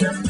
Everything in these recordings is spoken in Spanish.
Los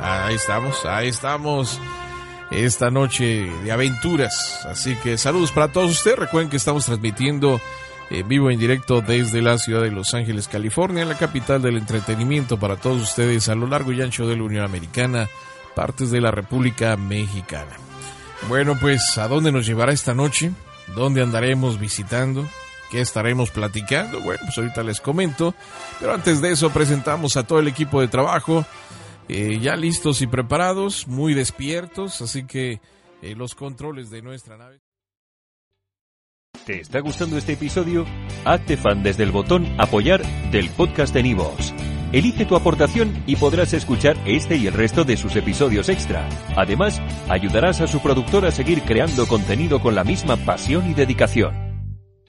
Ahí estamos, ahí estamos. Esta noche de aventuras. Así que saludos para todos ustedes. Recuerden que estamos transmitiendo en vivo en directo desde la ciudad de Los Ángeles, California, la capital del entretenimiento para todos ustedes a lo largo y ancho de la Unión Americana, partes de la República Mexicana. Bueno, pues, ¿a dónde nos llevará esta noche? ¿Dónde andaremos visitando? ¿Qué estaremos platicando? Bueno, pues ahorita les comento. Pero antes de eso presentamos a todo el equipo de trabajo eh, ya listos y preparados, muy despiertos, así que eh, los controles de nuestra nave. ¿Te está gustando este episodio? Hazte fan desde el botón apoyar del podcast de Nivos. Elige tu aportación y podrás escuchar este y el resto de sus episodios extra. Además, ayudarás a su productor a seguir creando contenido con la misma pasión y dedicación.